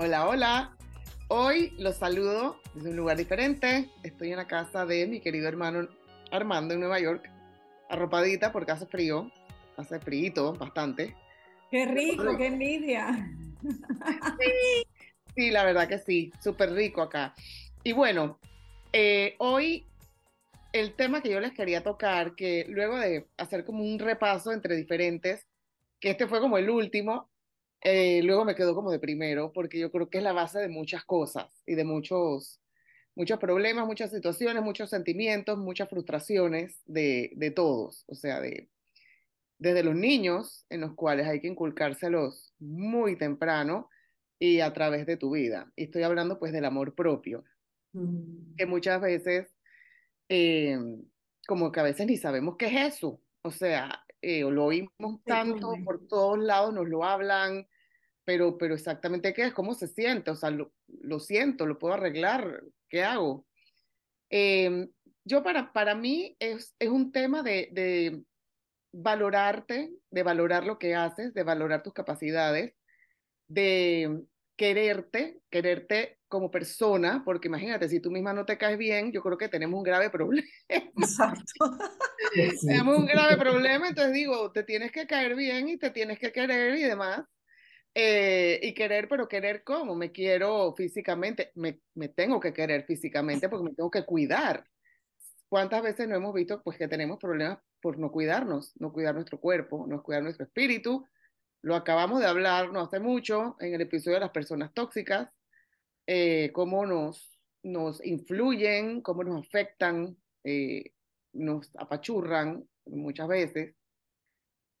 Hola, hola. Hoy los saludo desde un lugar diferente. Estoy en la casa de mi querido hermano Armando en Nueva York, arropadita porque hace frío, hace frío bastante. Qué rico, qué envidia. Sí, sí, la verdad que sí, súper rico acá. Y bueno, eh, hoy el tema que yo les quería tocar, que luego de hacer como un repaso entre diferentes, que este fue como el último, eh, luego me quedó como de primero, porque yo creo que es la base de muchas cosas y de muchos, muchos problemas, muchas situaciones, muchos sentimientos, muchas frustraciones de, de todos, o sea, de, desde los niños, en los cuales hay que inculcárselos muy temprano y a través de tu vida. Y estoy hablando pues del amor propio, mm. que muchas veces, eh, como que a veces ni sabemos qué es eso, o sea, eh, lo oímos tanto, por todos lados nos lo hablan, pero, pero exactamente qué es, cómo se siente, o sea, lo, lo siento, lo puedo arreglar, ¿qué hago? Em, yo para, para mí es, es un tema de, de valorarte, de valorar lo que haces, de valorar tus capacidades, de quererte, quererte como persona, porque imagínate, si tú misma no te caes bien, yo creo que tenemos un grave problema. Exacto. tenemos un grave problema, entonces digo, te tienes que caer bien y te tienes que querer y demás. Eh, y querer, pero querer cómo, me quiero físicamente, me, me tengo que querer físicamente porque me tengo que cuidar. ¿Cuántas veces no hemos visto pues que tenemos problemas por no cuidarnos, no cuidar nuestro cuerpo, no cuidar nuestro espíritu? Lo acabamos de hablar no hace mucho en el episodio de las personas tóxicas, eh, cómo nos, nos influyen, cómo nos afectan, eh, nos apachurran muchas veces.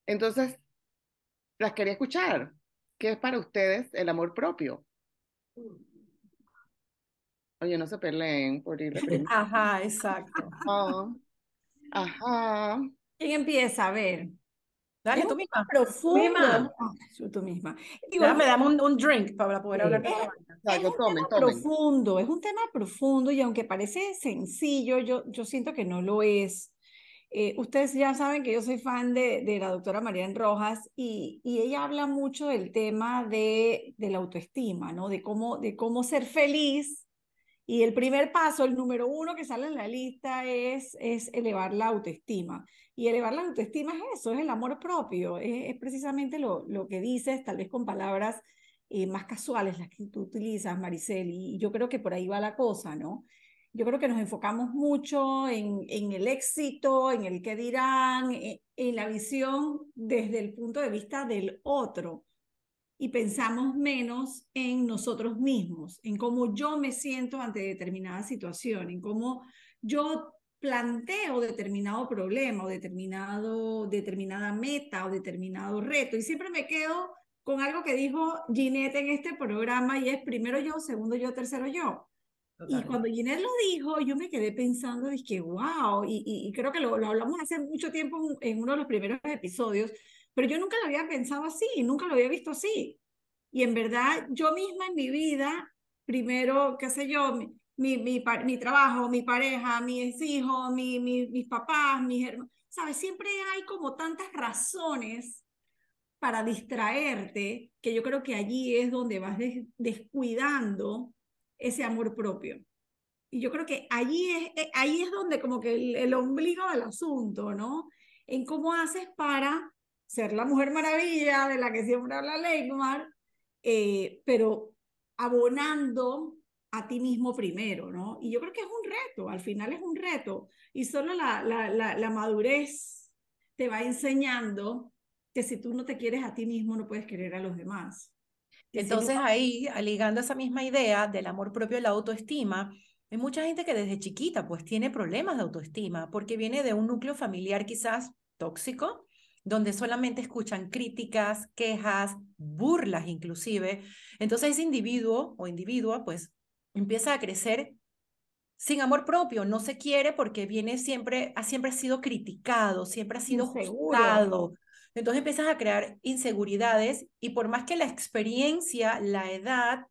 Entonces, las quería escuchar. ¿Qué es para ustedes el amor propio? Oye, no se peleen por ir Ajá, exacto. Ajá. ¿Quién empieza? A ver. Dale, tú misma. Profundo. Misma. tú misma. Digo, me damos un, un, drink para poder hablar es, es un tema profundo, es un tema profundo y aunque parece sencillo, yo, yo siento que no lo es. Eh, ustedes ya saben que yo soy fan de, de la doctora María Rojas y, y, ella habla mucho del tema de, de la autoestima, ¿no? De cómo, de cómo ser feliz y el primer paso, el número uno que sale en la lista es, es elevar la autoestima. Y elevar la autoestima es eso, es el amor propio, es, precisamente lo, lo que dices, tal vez con palabras eh, más casuales, las que tú utilizas, Maricel, y yo creo que por ahí va la cosa, ¿no? Yo creo que nos enfocamos mucho en, en el éxito, en el qué dirán, en, en la visión desde el punto de vista del otro y pensamos menos en nosotros mismos, en cómo yo me siento ante determinada situación, en cómo yo planteo determinado problema o determinado, determinada meta o determinado reto. Y siempre me quedo con algo que dijo Ginette en este programa y es primero yo, segundo yo, tercero yo. Y cuando Ginette lo dijo, yo me quedé pensando, dije, wow, y, y, creo que lo, lo, hablamos hace mucho tiempo en uno de los primeros episodios, pero yo nunca lo había pensado así, nunca lo había visto así. Y en verdad, yo misma en mi vida, primero, qué sé yo, mi, mi, mi, trabajo, mi pareja, mis hijos, mi, mis papás, mis hermanos, ¿sabes? Siempre hay como tantas razones para distraerte que yo creo que allí es donde vas descuidando ese amor propio. Y yo creo que allí es, eh, es donde como que el, el ombligo del asunto, ¿no? En cómo haces para ser la mujer maravilla de la que siempre habla Leymar, eh, pero abonando a ti mismo primero, ¿no? Y yo creo que es un reto, al final es un reto, y solo la, la, la, madurez te va enseñando que si tú no te quieres a ti mismo, no puedes querer a los demás. Entonces ahí, ligando esa misma idea del amor propio y la autoestima, hay mucha gente que desde chiquita pues tiene problemas de autoestima porque viene de un núcleo familiar quizás tóxico, donde solamente escuchan críticas, quejas, burlas inclusive. Entonces ese individuo o individua pues empieza a crecer sin amor propio, no se quiere porque viene siempre, ha siempre sido criticado, siempre ha sido juzgado. Entonces empiezas a crear inseguridades y por más que la experiencia, la edad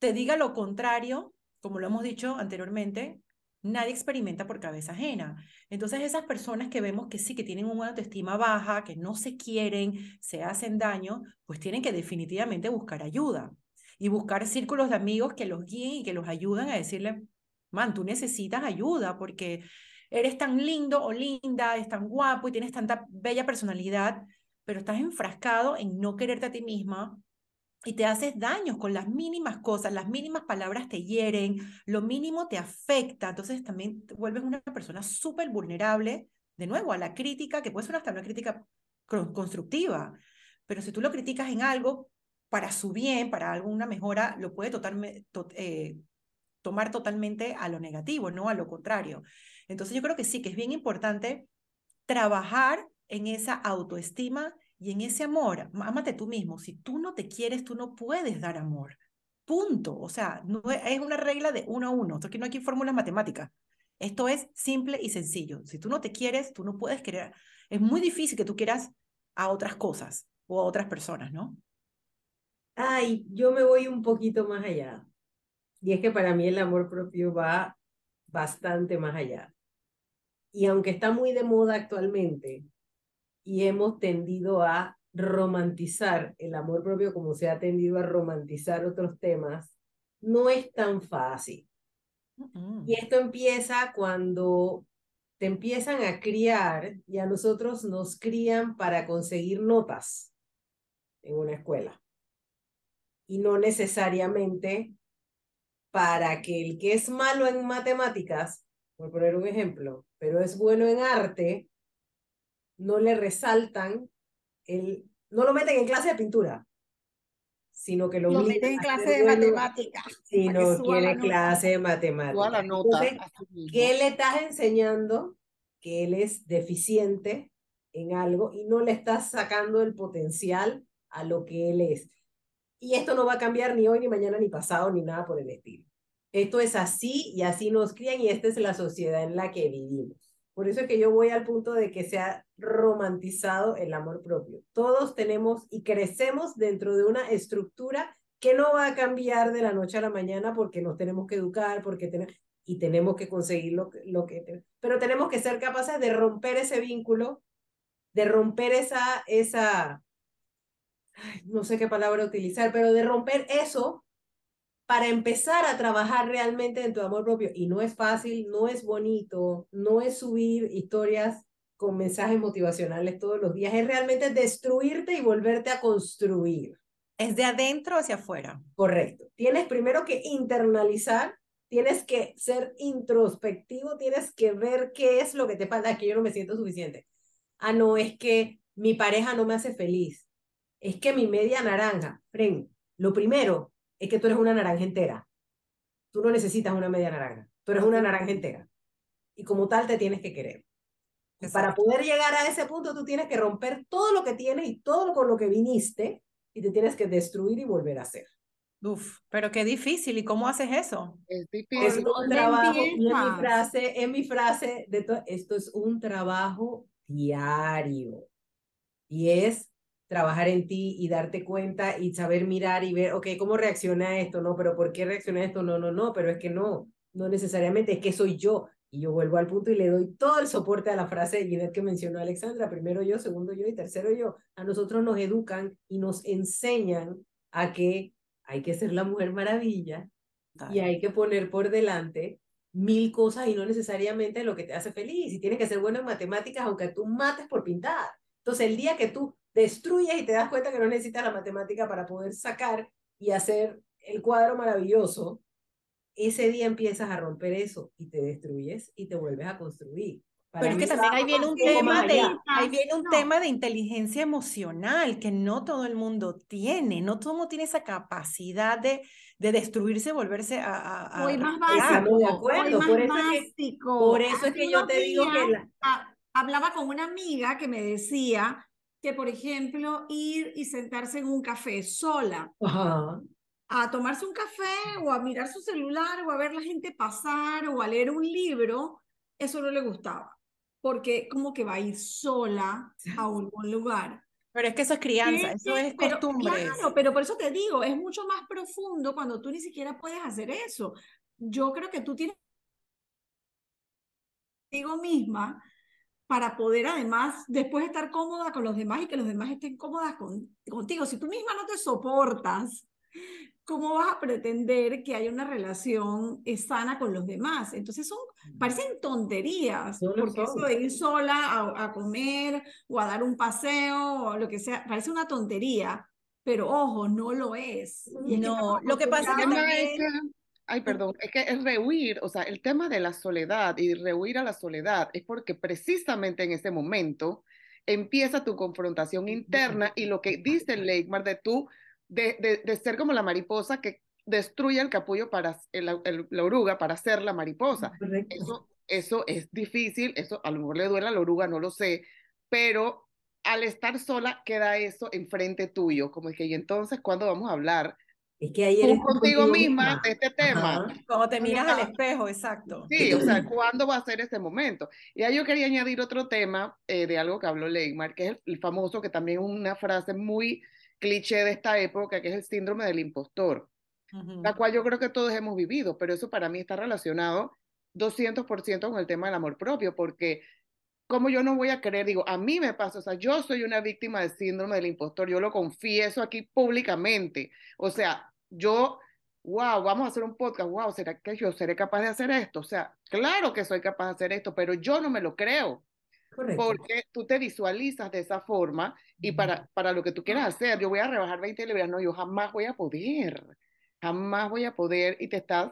te diga lo contrario, como lo hemos dicho anteriormente, nadie experimenta por cabeza ajena. Entonces esas personas que vemos que sí, que tienen una autoestima baja, que no se quieren, se hacen daño, pues tienen que definitivamente buscar ayuda. y buscar círculos de amigos que los guíen y que los ayuden a decirle, man, tú necesitas ayuda porque eres tan lindo o linda, es tan guapo y tienes tanta bella personalidad, pero estás enfrascado en no quererte a ti misma y te haces daños con las mínimas cosas, las mínimas palabras te hieren, lo mínimo te afecta, entonces también te vuelves una persona súper vulnerable, de nuevo, a la crítica, que puede ser hasta una crítica constructiva, pero si tú lo criticas en algo para su bien, para alguna mejora, lo puede totalmente, eh, tomar totalmente a lo negativo, no a lo contrario. Entonces yo creo que sí, que es bien importante trabajar en esa autoestima y en ese amor. Ámate tú mismo. Si tú no te quieres, tú no puedes dar amor. Punto. O sea, no es una regla de uno a uno. Esto aquí no hay fórmulas matemáticas. Esto es simple y sencillo. Si tú no te quieres, tú no puedes querer. Es muy difícil que tú quieras a otras cosas o a otras personas, ¿no? Ay, yo me voy un poquito más allá. Y es que para mí el amor propio va bastante más allá. Y aunque está muy de moda actualmente y hemos tendido a romantizar el amor propio como se ha tendido a romantizar otros temas, no es tan fácil. Y esto empieza cuando te empiezan a criar y a nosotros nos crían para conseguir notas en una escuela. Y no necesariamente para que el que es malo en matemáticas, por poner un ejemplo, pero es bueno en arte, no le resaltan el, no lo meten en clase de pintura, sino que lo, meten en clase de matemáticas. Sino quiere clase de matemáticas. ¿qué le estás enseñando? Que él es deficiente en algo y no le estás sacando el potencial a lo que él es. Y esto no va a cambiar ni hoy, ni mañana, ni pasado, ni nada por el estilo. Esto es así y así nos crían y esta es la sociedad en la que vivimos. Por eso es que yo voy al punto de que se ha romantizado el amor propio. Todos tenemos y crecemos dentro de una estructura que no va a cambiar de la noche a la mañana porque nos tenemos que educar, porque y tenemos que conseguir lo, lo que pero tenemos que ser capaces de romper ese vínculo, de romper esa esa no sé qué palabra utilizar, pero de romper eso para empezar a trabajar realmente en tu amor propio. Y no es fácil, no es bonito, no es subir historias con mensajes motivacionales todos los días, es realmente destruirte y volverte a construir. Es de adentro hacia afuera. Correcto. Tienes primero que internalizar, tienes que ser introspectivo, tienes que ver qué es lo que te falta, es que yo no me siento suficiente. Ah, no, es que mi pareja no me hace feliz es que mi media naranja, Fren, lo primero es que tú eres una naranja entera. Tú no necesitas una media naranja, tú eres una naranja entera. Y como tal te tienes que querer. Para poder llegar a ese punto, tú tienes que romper todo lo que tienes y todo con lo que viniste y te tienes que destruir y volver a hacer. Uf, pero qué difícil. ¿Y cómo haces eso? Es difícil. Es un trabajo. En mi frase, en mi frase de todo, esto es un trabajo diario. Y es trabajar en ti y darte cuenta y saber mirar y ver, ok, ¿cómo reacciona esto? No, pero ¿por qué reacciona esto? No, no, no, pero es que no, no necesariamente, es que soy yo. Y yo vuelvo al punto y le doy todo el soporte a la frase de Ginette que mencionó Alexandra, primero yo, segundo yo y tercero yo. A nosotros nos educan y nos enseñan a que hay que ser la mujer maravilla y hay que poner por delante mil cosas y no necesariamente lo que te hace feliz. Y tienes que ser bueno en matemáticas aunque tú mates por pintar. Entonces, el día que tú destruyes y te das cuenta que no necesitas la matemática para poder sacar y hacer el cuadro maravilloso, ese día empiezas a romper eso y te destruyes y te vuelves a construir. Pero es que también ahí viene un tema de, ahí viene un tema de inteligencia emocional que no todo el mundo tiene, no todo el mundo tiene esa capacidad de, de destruirse, volverse a... a, a más básico, de acuerdo, por eso, es que, por eso es que yo te digo que... Hablaba con una amiga que me decía que, por ejemplo, ir y sentarse en un café sola, a tomarse un café o a mirar su celular o a ver la gente pasar o a leer un libro, eso no le gustaba, porque como que va a ir sola a un lugar. Pero es que eso es crianza, eso es costumbre. Claro, pero por eso te digo, es mucho más profundo cuando tú ni siquiera puedes hacer eso. Yo creo que tú tienes contigo misma para poder además después estar cómoda con los demás y que los demás estén cómodas con, contigo. Si tú misma no te soportas, ¿cómo vas a pretender que haya una relación sana con los demás? Entonces son, parecen tonterías, porque eso de ir sola a, comer o a dar un paseo o lo que sea, parece una tontería, pero ojo, no lo es. no, lo que pasa es que... Ay, perdón, es que es rehuir, o sea, el tema de la soledad y rehuir a la soledad es porque precisamente en ese momento empieza tu confrontación interna y lo que dice Leikmar de tú de, de, ser como la mariposa que destruye el capullo para la oruga para ser la mariposa. Eso, eso es difícil, eso a lo mejor le duele a la oruga, no lo sé, pero al estar sola queda eso enfrente tuyo, como dije, y entonces, ¿cuándo vamos a hablar? Es que ahí eres contigo, misma de este tema. Como te miras al espejo, exacto. Sí, o sea, ¿cuándo va a ser ese momento? Y ahí yo quería añadir otro tema eh, de algo que habló Leymar, que es el, famoso, que también es una frase muy cliché de esta época, que es el síndrome del impostor, la cual yo creo que todos hemos vivido, pero eso para mí está relacionado 200% con el tema del amor propio, porque como yo no voy a creer, digo, a mí me pasa, o sea, yo soy una víctima del síndrome del impostor, yo lo confieso aquí públicamente, o sea, yo, wow, vamos a hacer un podcast, wow, ¿será que yo seré capaz de hacer esto? O sea, claro que soy capaz de hacer esto, pero yo no me lo creo. Porque tú te visualizas de esa forma y para, para lo que tú quieras hacer, yo voy a rebajar 20 libras, no, yo jamás voy a poder, jamás voy a poder y te estás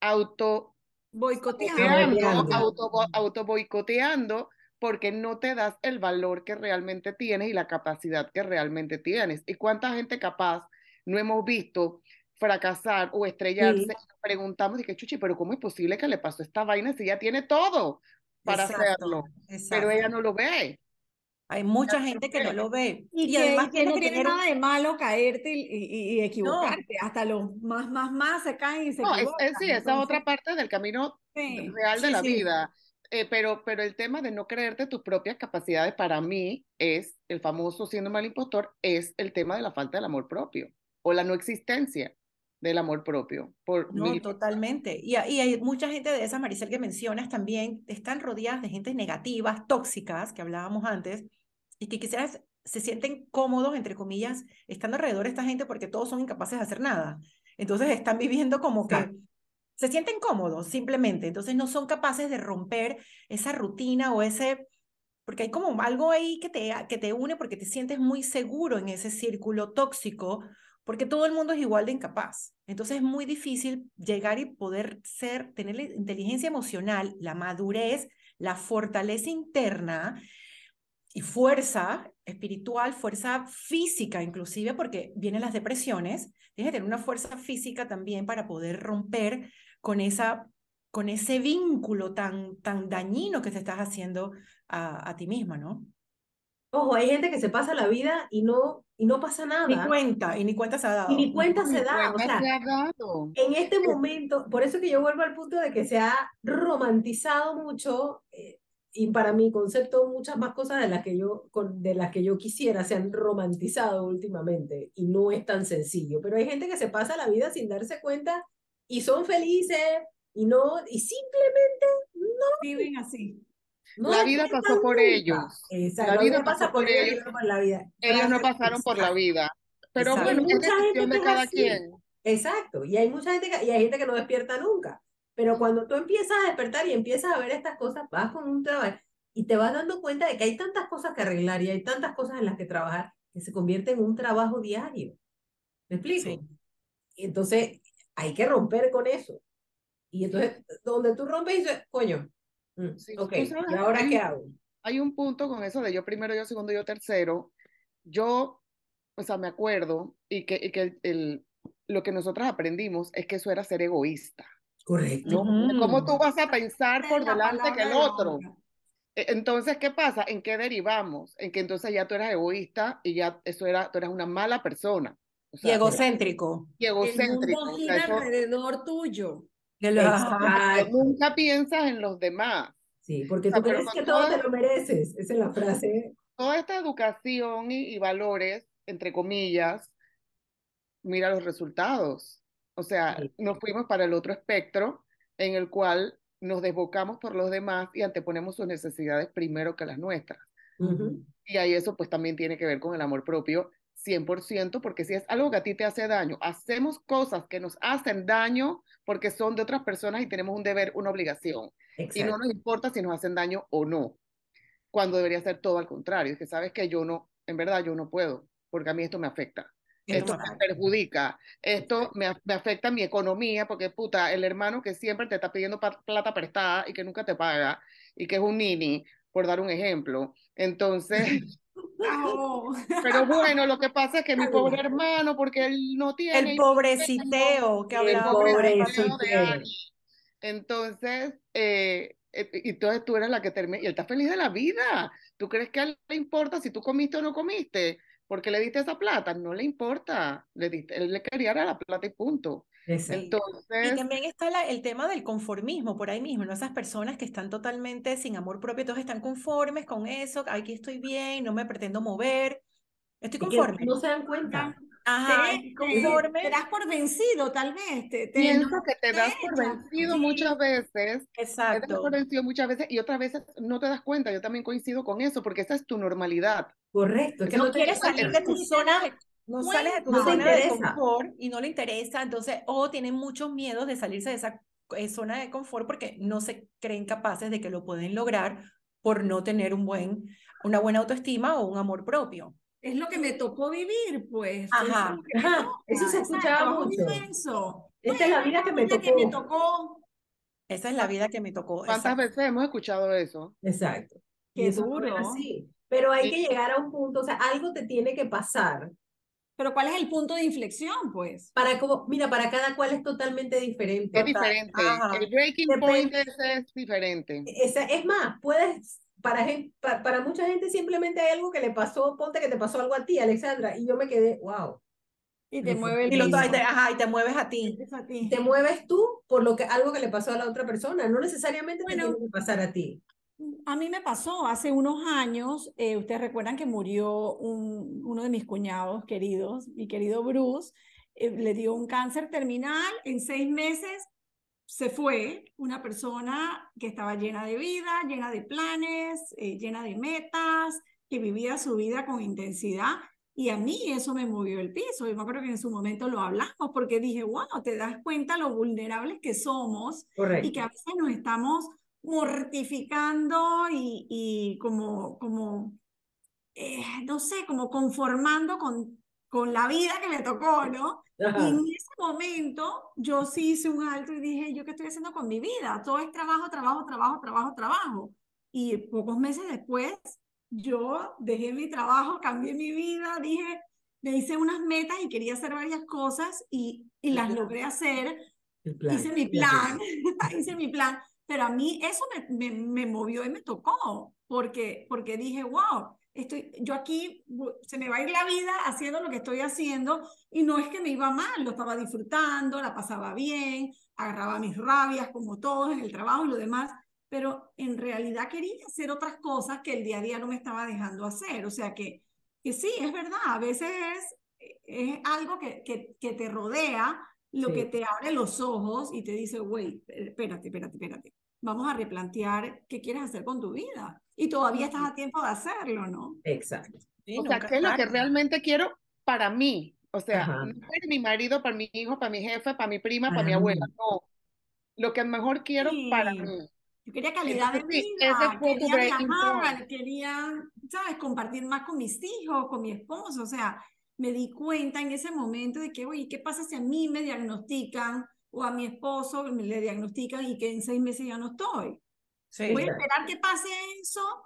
auto boicoteando, auto, auto boicoteando porque no te das el valor que realmente tienes y la capacidad que realmente tienes. ¿Y cuánta gente capaz no hemos visto fracasar o estrellarse? Preguntamos, y que chuchi, pero ¿cómo es posible que le pasó esta vaina si ya tiene todo? para hacerlo, pero ella no lo ve. Hay mucha gente que no lo ve. Y, además que no tiene nada de malo caerte y, equivocarte. Hasta los más, más, más se caen y se no, equivocan. sí, esa otra parte del camino real de la vida. Eh, pero, pero el tema de no creerte tus propias capacidades para mí es, el famoso siendo mal impostor, es el tema de la falta del amor propio o la no existencia del amor propio. Por no, totalmente. Y, y, hay mucha gente de esas, Maricel, que mencionas también, están rodeadas de gente negativas, tóxicas, que hablábamos antes, y que quizás se sienten cómodos, entre comillas, estando alrededor de esta gente porque todos son incapaces de hacer nada. Entonces están viviendo como que se sienten cómodos simplemente, entonces no son capaces de romper esa rutina o ese, porque hay como algo ahí que te, que te une porque te sientes muy seguro en ese círculo tóxico porque todo el mundo es igual de incapaz. Entonces es muy difícil llegar y poder ser, tener la inteligencia emocional, la madurez, la fortaleza interna y fuerza espiritual, fuerza física inclusive, porque vienen las depresiones, tienes que tener una fuerza física también para poder romper con, esa, con ese vínculo tan, tan dañino que te estás haciendo a, ti misma, ¿no? Ojo, hay gente que se pasa la vida y no, y no pasa nada. Ni cuenta, y ni cuenta se ha dado. Y ni cuenta se da. o sea, en este momento, por eso que yo vuelvo al punto de que se ha romantizado mucho, eh, y para mi concepto muchas más cosas de las, que yo, de las que yo quisiera se han romantizado últimamente, y no es tan sencillo. Pero hay gente que se pasa la vida sin darse cuenta y son felices, y no, y simplemente no. Viven así la vida pasó por ellos. Exacto. La vida pasa por ellos. Por la vida. Ellos no pasaron por la vida. Pero bueno, es decisión de cada quien. Exacto. Y hay mucha gente que, y hay gente que no despierta nunca. Pero cuando tú empiezas a despertar y empiezas a ver estas cosas, vas con un trabajo y te vas dando cuenta de que hay tantas cosas que arreglar y hay tantas cosas en las que trabajar que se convierte en un trabajo diario. ¿Me explico? Entonces, hay que romper con eso. Y entonces, donde tú rompes, dices, coño, Mm, ok, ¿y ahora qué hago? Hay un punto con eso de yo primero, yo segundo, yo tercero. Yo, o sea, me acuerdo y que, y que el, lo que nosotros aprendimos es que eso era ser egoísta. Correcto. ¿Cómo tú vas a pensar por delante que el otro? E, entonces, ¿qué pasa? ¿En qué derivamos? En que entonces ya tú eras egoísta y ya eso era, tú eras una mala persona. y egocéntrico. Y egocéntrico. El mundo gira alrededor tuyo. Nunca piensas en los demás. Sí, porque tú crees que todo te lo mereces. Esa es la frase. Toda esta educación y, valores, entre comillas, mira los resultados. O sea, nos fuimos para el otro espectro en el cual nos desbocamos por los demás y anteponemos sus necesidades primero que las nuestras. Y ahí eso pues también tiene que ver con el amor propio 100%, porque si es algo que a ti te hace daño, hacemos cosas que nos hacen daño porque son de otras personas y tenemos un deber, una obligación. Y no nos importa si nos hacen daño o no, cuando debería ser todo al contrario, es que sabes que yo no, en verdad yo no puedo, porque a mí esto me afecta. Esto me perjudica, esto me, me, afecta mi economía, porque puta, el hermano que siempre te está pidiendo plata prestada y que nunca te paga, y que es un nini, por dar un ejemplo. Entonces, pero bueno, lo que pasa es que mi pobre hermano, porque él no tiene... El pobreciteo que hablaba. de Entonces, eh, eh, y entonces tú eres la que termina, y él está feliz de la vida. ¿Tú crees que a él le importa si tú comiste o no comiste? porque le diste esa plata, no le importa, le diste, él le quería la plata y punto. Entonces... Y también está el tema del conformismo por ahí mismo, ¿no? Esas personas que están totalmente sin amor propio, todos están conformes con eso, aquí estoy bien, no me pretendo mover, estoy conforme. No se dan cuenta. Ajá, te, conforme. Te, das por vencido, tal vez. Te, Pienso que te das por vencido muchas veces. Exacto. Te das por vencido muchas veces y otras veces no te das cuenta. Yo también coincido con eso, porque esa es tu normalidad. Correcto. Que no, quieres salir de tu zona no sales de tu zona de confort y no le interesa, entonces, o tienen muchos miedos de salirse de esa eh, zona de confort porque no se creen capaces de que lo pueden lograr por no tener un buen, una buena autoestima o un amor propio es lo que me tocó vivir, pues. Ajá, eso se escuchaba mucho. Esta es la vida que me, tocó. Esa es la vida que me tocó. ¿Cuántas veces hemos escuchado eso? Exacto. Qué duro. Pero hay que llegar a un punto, o sea, algo te tiene que pasar. Pero ¿cuál es el punto de inflexión, pues? Para como, mira, para cada cual es totalmente diferente. Es diferente. El breaking point es diferente. Es, es más, puedes para, para, mucha gente simplemente hay algo que le pasó, ponte que te pasó algo a ti, Alexandra, y yo me quedé, wow. Y te mueve el y, te, ajá, y te mueves a ti. Te mueves tú por lo que algo que le pasó a la otra persona, no necesariamente te tiene que pasar a ti. A mí me pasó hace unos años, eh, ustedes recuerdan que murió un, uno de mis cuñados queridos, mi querido Bruce, eh, le dio un cáncer terminal, en seis meses se fue una persona que estaba llena de vida, llena de planes, eh, llena de metas, que vivía su vida con intensidad. Y a mí eso me movió el piso. Yo me acuerdo que en su momento lo hablamos porque dije, wow, te das cuenta lo vulnerables que somos y que a veces nos estamos mortificando y, y como, como eh, no sé, como conformando con, con la vida que me tocó, ¿no? Y en ese momento yo sí hice un alto y dije, ¿yo qué estoy haciendo con mi vida? Todo es trabajo, trabajo, trabajo, trabajo, trabajo. Y pocos meses después yo dejé mi trabajo, cambié mi vida, dije, me hice unas metas y quería hacer varias cosas y, y las logré hacer. Hice mi plan, hice mi plan, pero a mí eso me, me, me movió y me tocó, porque, porque dije, wow, estoy, yo aquí se me va a ir la vida haciendo lo que estoy haciendo y no es que me iba mal, lo estaba disfrutando, la pasaba bien, agarraba mis rabias como todos en el trabajo y lo demás, pero en realidad quería hacer otras cosas que el día a día no me estaba dejando hacer. O sea que, que sí, es verdad, a veces es, es algo que, que, que te rodea lo que te abre los ojos y te dice, güey, espérate, espérate, espérate vamos a replantear qué quieres hacer con tu vida. Y todavía estás a tiempo de hacerlo, ¿no? Exacto. o sea, ¿qué es lo que realmente quiero para mí? O sea, no para mi marido, para mi hijo, para mi jefe, para mi prima, para mi abuela, no. Lo que mejor quiero para mí. Yo quería calidad de vida, quería viajar, quería, ¿sabes? Compartir más con mis hijos, con mi esposo, o sea, me di cuenta en ese momento de que, oye, ¿qué pasa si a mí me diagnostican o a mi esposo le diagnostican y que en seis meses ya no estoy. Voy a esperar que pase eso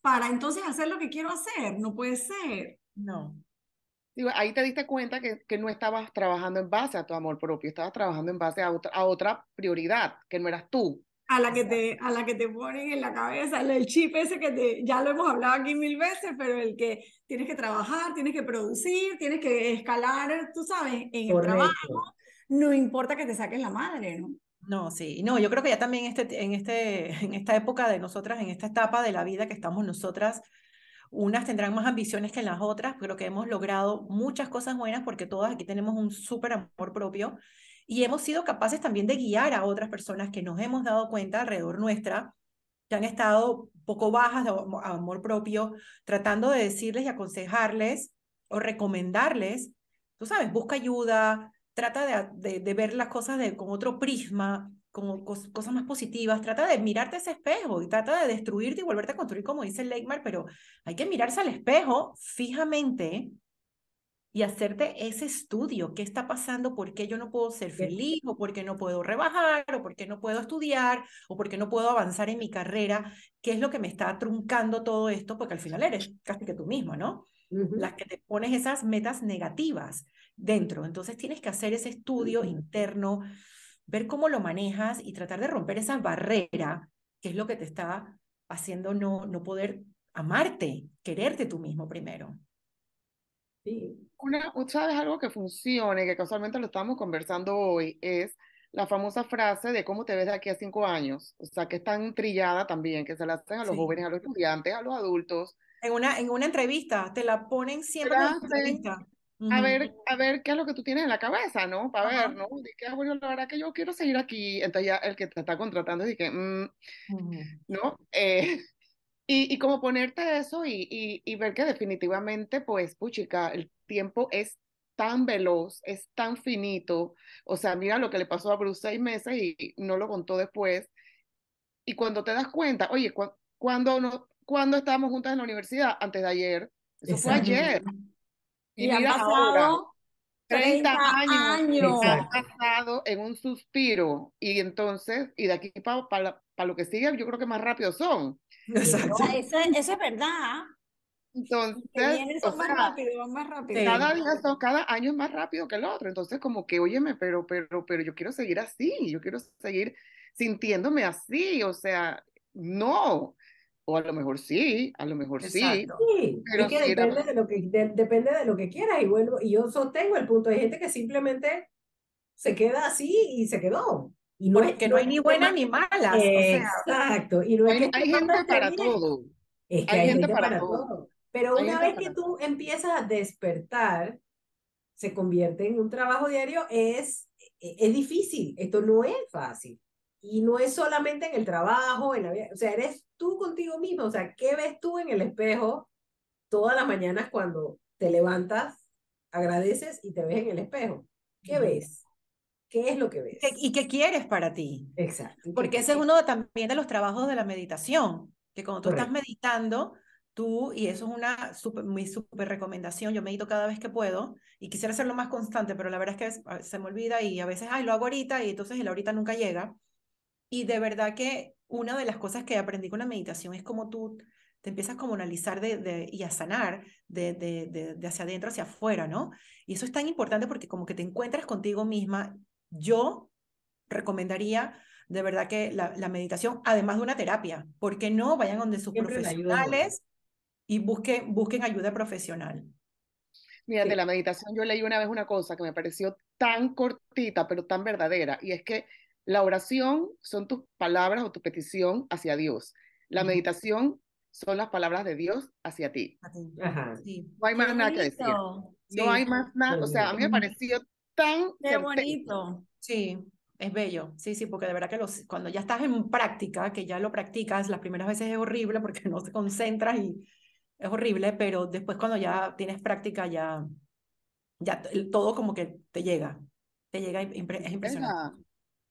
para entonces hacer lo que quiero hacer. No puede ser. No. ahí te diste cuenta que, que, no estabas trabajando en base a tu amor propio, estabas trabajando en base a otra, a otra prioridad, que no eras tú. A la, que te, a la que te ponen en la cabeza, el chip ese que te, ya lo hemos hablado aquí mil veces, pero el que tienes que trabajar, tienes que producir, tienes que escalar, tú sabes, en el trabajo, no importa que te saques la madre, ¿no? No, sí, no, yo creo que ya también este, en, este, en esta época de nosotras, en esta etapa de la vida que estamos nosotras, unas tendrán más ambiciones que las otras, pero que hemos logrado muchas cosas buenas porque todas aquí tenemos un súper amor propio y hemos sido capaces también de guiar a otras personas que nos hemos dado cuenta alrededor nuestra, que han estado poco bajas de amor propio, tratando de decirles y aconsejarles o recomendarles, tú sabes, busca ayuda, trata de, de, ver las cosas de, con otro prisma, como cosas más positivas, trata de mirarte ese espejo y trata de destruirte y volverte a construir, como dice Leitmar, pero hay que mirarse al espejo fijamente y hacerte ese estudio, qué está pasando, por qué yo no puedo ser feliz, o por qué no puedo rebajar, o por qué no puedo estudiar, o por qué no puedo avanzar en mi carrera, qué es lo que me está truncando todo esto, porque al final eres casi que tú mismo, ¿no? Las que te pones esas metas negativas dentro. Entonces tienes que hacer ese estudio interno, ver cómo lo manejas y tratar de romper esa barrera, que es lo que te está haciendo no, no poder amarte, quererte tú mismo primero. Sí. Una, ¿Sabes algo que funcione, que casualmente lo estamos conversando hoy? Es la famosa frase de cómo te ves de aquí a cinco años. O sea, que es tan trillada también, que se la hacen a los jóvenes, a los estudiantes, a los adultos. En una, en una entrevista, te la ponen siempre en entrevista. A ver, a ver qué es lo que tú tienes en la cabeza, ¿no? Para ver, ¿no? Que, ah, bueno, la verdad que yo quiero seguir aquí. Entonces ya el que te está contratando dice que, mm", ¿no? Eh, y, y como ponerte eso y, y, y, ver que definitivamente, pues, puchica, el tiempo es tan veloz, es tan finito. O sea, mira lo que le pasó a Bruce seis meses y no lo contó después. Y cuando te das cuenta, oye, cuando, no, cuando estábamos juntas en la universidad? Antes de ayer. Eso fue ayer. Y, han pasado 30, años. Han pasado en un suspiro. Y entonces, y de aquí para, para, lo que sigue, yo creo que más rápido son. Exacto. eso, eso, es verdad. Entonces, más rápido, más rápido. Cada día son, cada año es más rápido que el otro. Entonces, como que, óyeme, pero, pero, pero yo quiero seguir así, yo quiero seguir sintiéndome así, o sea, no. O a lo mejor sí, a lo mejor sí. Sí, pero es que depende, de lo que depende de lo que quieras y vuelvo, y yo sostengo el punto, hay gente que simplemente se queda así y se quedó. Y no es, que no hay ni buenas ni malas. Exacto. Y no hay, hay gente para todo. Es que hay, gente, para, todo. Pero una vez que tú empiezas a despertar, se convierte en un trabajo diario, es, e, es difícil. Esto no es fácil. Y no es solamente en el trabajo, en la vida, o sea, eres tú contigo mismo, o sea, ¿qué ves tú en el espejo todas las mañanas cuando te levantas, agradeces y te ves en el espejo? ¿Qué ves? ¿Qué es lo que ves? ¿Y qué quieres para ti? Exacto. Porque ese es uno también de los trabajos de la meditación, que cuando tú estás meditando, tú, y eso es una super, muy súper recomendación, yo medito cada vez que puedo y quisiera hacerlo más constante, pero la verdad es que se me olvida y a veces, ay, lo hago ahorita y entonces el ahorita nunca llega. Y de verdad que una de las cosas que aprendí con la meditación es como tú te empiezas como a analizar de, de, y a sanar de, de, hacia adentro hacia afuera, ¿no? Y eso es tan importante porque como que te encuentras contigo misma. Yo recomendaría de verdad que la, la meditación, además de una terapia, ¿por qué no vayan donde sus profesionales y busquen, busquen ayuda profesional? Mira, de la meditación yo leí una vez una cosa que me pareció tan cortita, pero tan verdadera, y es que la oración son tus palabras o tu petición hacia Dios. La meditación son las palabras de Dios hacia ti. No hay más nada que decir. No hay más nada. O sea, a mí me pareció tan. Qué bonito. Sí, es bello. Sí, sí, porque de verdad que los, cuando ya estás en práctica, que ya lo practicas, las primeras veces es horrible porque no te concentras y es horrible, pero después cuando ya tienes práctica, ya, ya todo como que te llega. Te llega, es impresionante.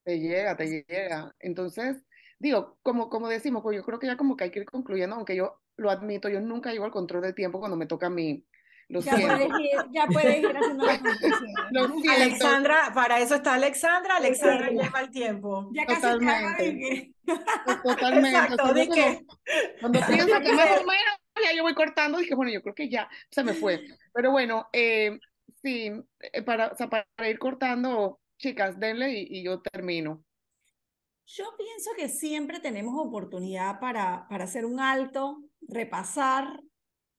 Te llega, te llega. Entonces, digo, como, como decimos, pues yo creo que ya como que hay que ir concluyendo, aunque yo lo admito, yo nunca llevo el control del tiempo cuando me toca a mí. Lo ya, puedes ir, ya puedes ir haciendo Alexandra, para eso está Alexandra, Alexandra lleva el tiempo. Ya casi Totalmente. Totalmente. Exacto, ¿de qué? Cuando piensa que más o menos ya yo voy cortando, dije, bueno, yo creo que ya se me fue. Pero bueno, eh, sí, eh, para, o sea, para ir cortando, chicas, denle y, yo termino. Yo pienso que siempre tenemos oportunidad para, para hacer un alto, repasar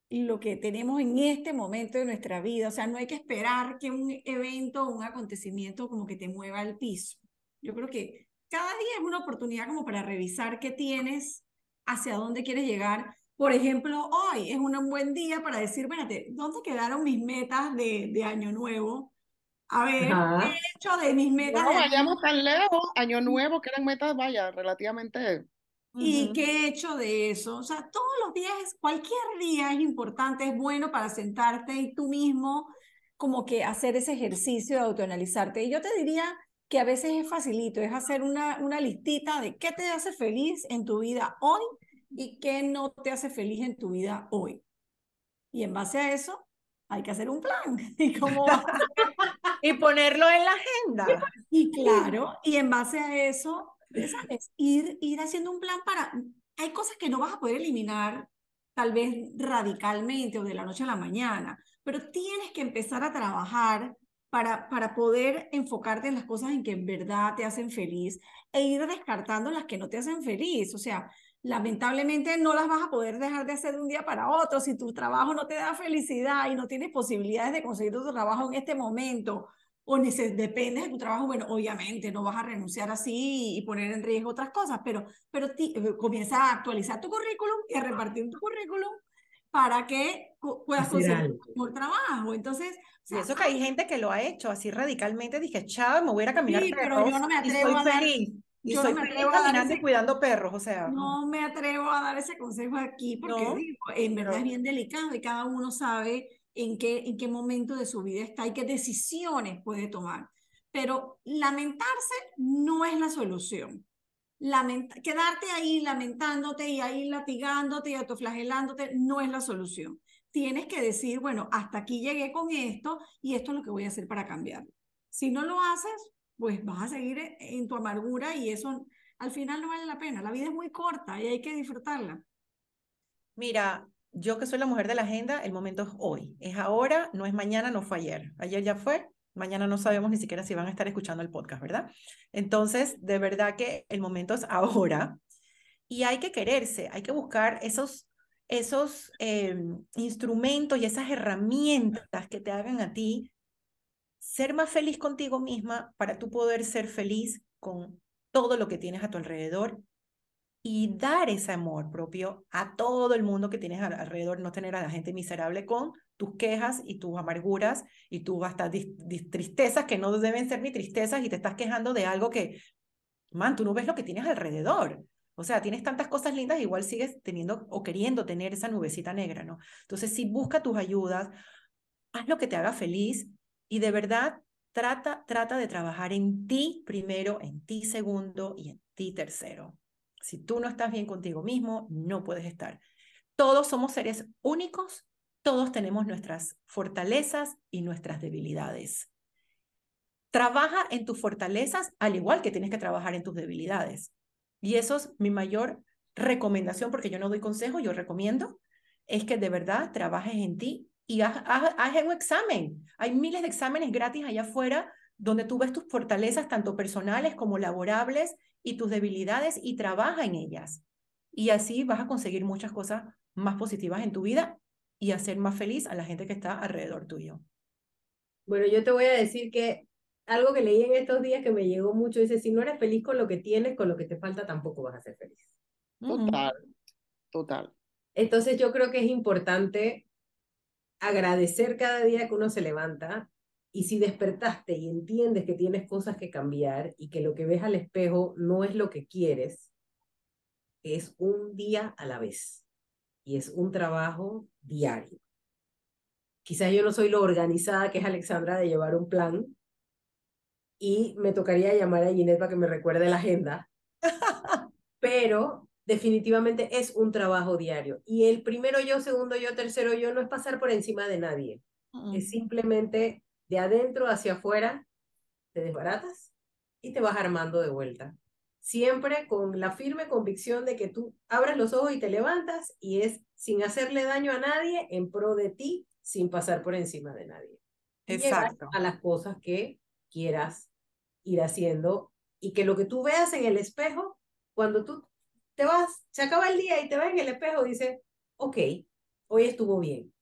lo que tenemos en este momento de nuestra vida. O sea, no hay que esperar que un evento o un acontecimiento como que te mueva el piso. Yo creo que cada día es una oportunidad como para revisar qué tienes, hacia dónde quieres llegar. Por ejemplo, hoy es un buen día para decir, espérate, ¿dónde quedaron mis metas de, de año nuevo? A ver, ¿qué hecho de mis metas? No vayamos tan lejos, año nuevo, que eran metas, vaya, relativamente ¿Y qué he hecho de eso? O sea, todos los días, cualquier día es importante, es bueno para sentarte y tú mismo como que hacer ese ejercicio de autoanalizarte. Y yo te diría que a veces es facilito, es hacer una, una listita de qué te hace feliz en tu vida hoy y qué no te hace feliz en tu vida hoy. Y en base a eso, hay que hacer un plan. ¿Y, cómo y ponerlo en la agenda. Y claro, y en base a eso, ¿sabes? Ir, ir haciendo un plan para... Hay cosas que no vas a poder eliminar tal vez radicalmente o de la noche a la mañana, pero tienes que empezar a trabajar para, para poder enfocarte en las cosas en que en verdad te hacen feliz e ir descartando las que no te hacen feliz. O sea, lamentablemente no las vas a poder dejar de hacer de un día para otro. Si tu trabajo no te da felicidad y no tienes posibilidades de conseguir tu trabajo en este momento o depende de tu trabajo, bueno, obviamente no vas a renunciar así y poner en riesgo otras cosas, pero, pero eh, comienza a actualizar tu currículum y a repartir tu currículum para que puedas conseguir un trabajo. Entonces, y eso que hay gente que lo ha hecho así radicalmente, dije, chao, me voy a ir a caminar sí, pero yo no me atrevo a dar, feliz. Y yo soy no me atrevo a dar ese, cuidando perros, o sea. No me atrevo a dar ese consejo aquí porque digo, en verdad es bien delicado y cada uno sabe en qué, en qué momento de su vida está y qué decisiones puede tomar. Pero lamentarse no es la solución. quedarte ahí lamentándote y ahí latigándote y autoflagelándote no es la solución. Tienes que decir, bueno, hasta aquí llegué con esto y esto es lo que voy a hacer para cambiarlo. Si no lo haces, pues vas a seguir en tu amargura y eso al final no vale la pena. La vida es muy corta y hay que disfrutarla. Mira, yo que soy la mujer de la agenda, el momento es hoy. Es ahora, no es mañana, no fue ayer. Ayer ya fue, mañana no sabemos ni siquiera si van a estar escuchando el podcast, ¿verdad? Entonces, de verdad que el momento es ahora y hay que quererse, hay que buscar esos, esos em, instrumentos y esas herramientas que te hagan a ti ser más feliz contigo misma para tú poder ser feliz con todo lo que tienes a tu alrededor y dar ese amor propio a todo el mundo que tienes alrededor, no tener a la gente miserable con tus quejas y tus amarguras y tus hasta tristezas que no deben ser ni tristezas y te estás quejando de algo que, man, tú no ves lo que tienes alrededor. O sea, tienes tantas cosas lindas, igual sigues teniendo o queriendo tener esa nubecita negra, ¿no? Entonces, si busca tus ayudas, haz lo que te haga feliz y de verdad trata, trata de trabajar en ti primero, en ti segundo y en ti tercero. Si tú no estás bien contigo mismo, no puedes estar. Todos somos seres únicos, todos tenemos nuestras fortalezas y nuestras debilidades. Trabaja en tus fortalezas al igual que tienes que trabajar en tus debilidades. Y eso es mi mayor recomendación, porque yo no doy consejo, yo recomiendo, es que de verdad trabajes en ti y haz, un examen. Hay miles de exámenes gratis allá afuera donde tú ves tus fortalezas, tanto personales como laborables, y tus debilidades y trabaja en ellas. Y así vas a conseguir muchas cosas más positivas en tu vida y hacer más feliz a la gente que está alrededor tuyo. Bueno, yo te voy a decir que algo que leí en estos días que me llegó mucho, dice, si no eres feliz con lo que tienes, con lo que te falta tampoco vas a ser feliz. Total, total. Entonces yo creo que es importante agradecer cada día que uno se levanta y si despertaste y entiendes que tienes cosas que cambiar y que lo que ves al espejo no es lo que quieres, es un día a la vez y es un trabajo diario. Quizás yo no soy lo organizada que es Alexandra de llevar un plan y me tocaría llamar a Ginette para que me recuerde la agenda, pero definitivamente es un trabajo diario. Y el primero yo, segundo yo, tercero yo no es pasar por encima de nadie, es simplemente de adentro hacia afuera, te desbaratas y te vas armando de vuelta. Siempre con la firme convicción de que tú abras los ojos y te levantas y es sin hacerle daño a nadie, en pro de ti, sin pasar por encima de nadie. Exacto. a las cosas que quieras ir haciendo y que lo que tú veas en el espejo, cuando tú te vas, se acaba el día y te vas en el espejo, dice, ok, hoy estuvo bien.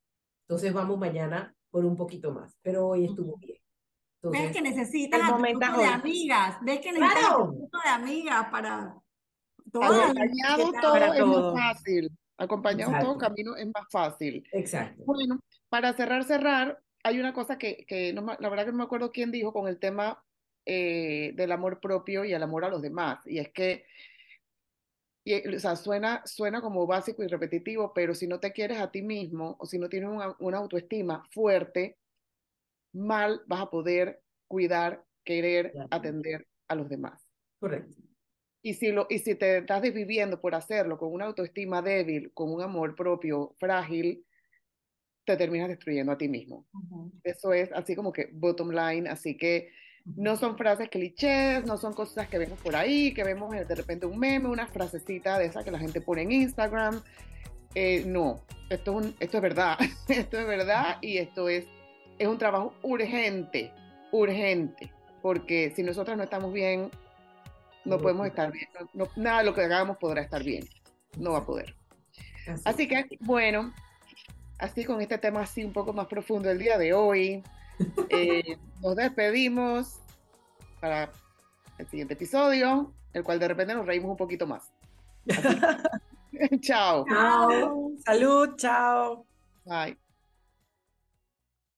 Entonces vamos mañana por un poquito más, pero hoy estuvo bien. ves que necesitas un grupo de amigas, ves que necesitas un grupo de amigas para Acompañado todo es más fácil. Acompañado todo camino es más fácil. Exacto. Bueno, para cerrar, cerrar, hay una cosa que, que no, la verdad que no me acuerdo quién dijo con el tema eh, del amor propio y el amor a los demás. Y es que Y, o sea, suena, suena como básico y repetitivo, pero si no te quieres a ti mismo o si no tienes una, una autoestima fuerte, mal vas a poder cuidar, querer, atender a los demás. Correcto. Y si, lo, y si te estás desviviendo por hacerlo con una autoestima débil, con un amor propio frágil, te terminas destruyendo a ti mismo. Eso es así como que bottom line, así que no son frases clichés, no son cosas que vemos por ahí, que vemos de repente un meme, una frasecita de esa que la gente pone en Instagram. Eh, no, esto es, esto es verdad, esto es verdad y esto es, es un trabajo urgente, urgente, porque si nosotras no estamos bien, no podemos estar bien, nada de lo que hagamos podrá estar bien, no va a poder. Así que, bueno, así con este tema así un poco más profundo el día de hoy. Eh, nos despedimos para el siguiente episodio, el cual de repente nos reímos un poquito más. chao. Chao. Salud, chao. Bye.